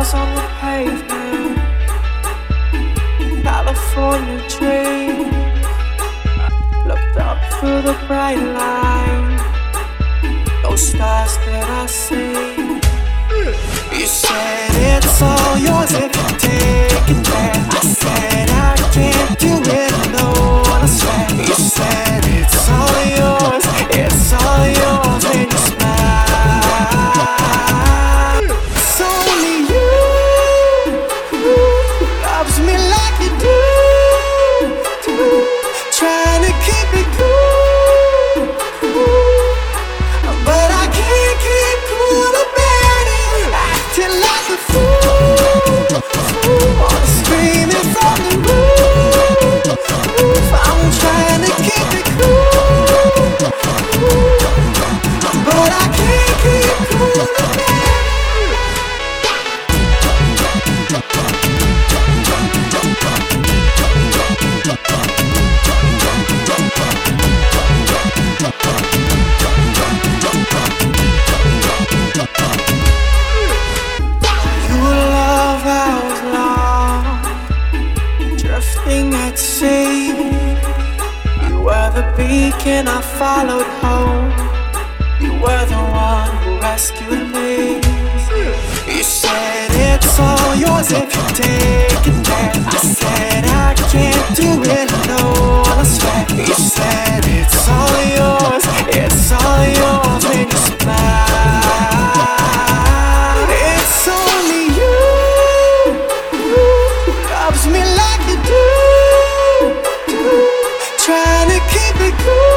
miles on the pavement. California dream. Looked up through the bright light. Those stars that I see. You said it's all yours. fool. the beacon I followed home. You were the one who rescued me. because